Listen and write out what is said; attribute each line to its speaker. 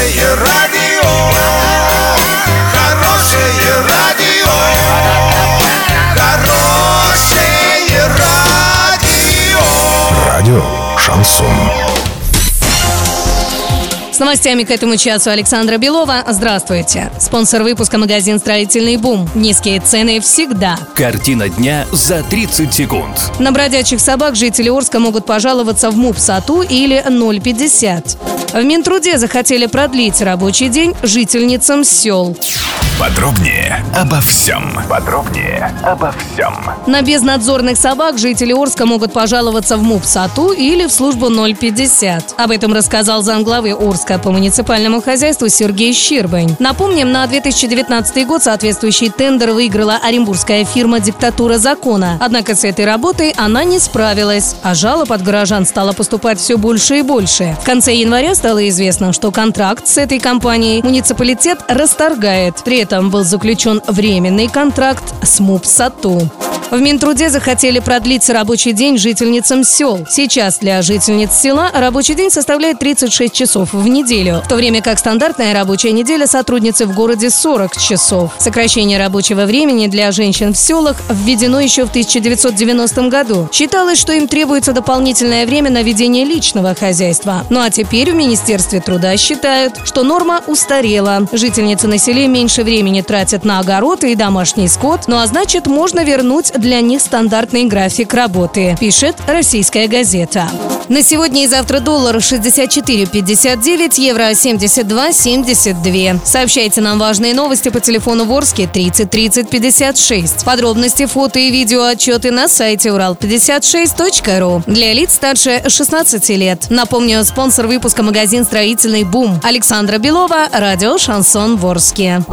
Speaker 1: Хорошее радио, хорошее радио, хорошее радио.
Speaker 2: Радио Шансон.
Speaker 3: С новостями к этому часу Александра Белова. Здравствуйте. Спонсор выпуска магазин «Строительный бум». Низкие цены всегда.
Speaker 4: Картина дня за 30 секунд.
Speaker 3: На бродячих собак жители Орска могут пожаловаться в МУП САТУ или 050. В Минтруде захотели продлить рабочий день жительницам сел.
Speaker 2: Подробнее обо всем. Подробнее обо всем.
Speaker 3: На безнадзорных собак жители Орска могут пожаловаться в МУП САТУ или в службу 050. Об этом рассказал замглавы Орска по муниципальному хозяйству Сергей Щербань. Напомним, на 2019 год соответствующий тендер выиграла оренбургская фирма «Диктатура закона». Однако с этой работой она не справилась, а жалоб от горожан стало поступать все больше и больше. В конце января стало известно, что контракт с этой компанией муниципалитет расторгает. При этом был заключен временный контракт с МУП «Сату». В Минтруде захотели продлить рабочий день жительницам сел. Сейчас для жительниц села рабочий день составляет 36 часов в неделю, в то время как стандартная рабочая неделя сотрудницы в городе 40 часов. Сокращение рабочего времени для женщин в селах введено еще в 1990 году. Считалось, что им требуется дополнительное время на ведение личного хозяйства. Ну а теперь в Министерстве труда считают, что норма устарела. Жительницы на селе меньше времени тратят на огород и домашний скот, ну а значит можно вернуть для них стандартный график работы, пишет российская газета. На сегодня и завтра доллар 64,59, евро 72,72. Сообщайте нам важные новости по телефону Ворске 30 30 56. Подробности, фото и видео отчеты на сайте урал56.ру. Для лиц старше 16 лет. Напомню, спонсор выпуска магазин «Строительный бум». Александра Белова, радио «Шансон Ворске».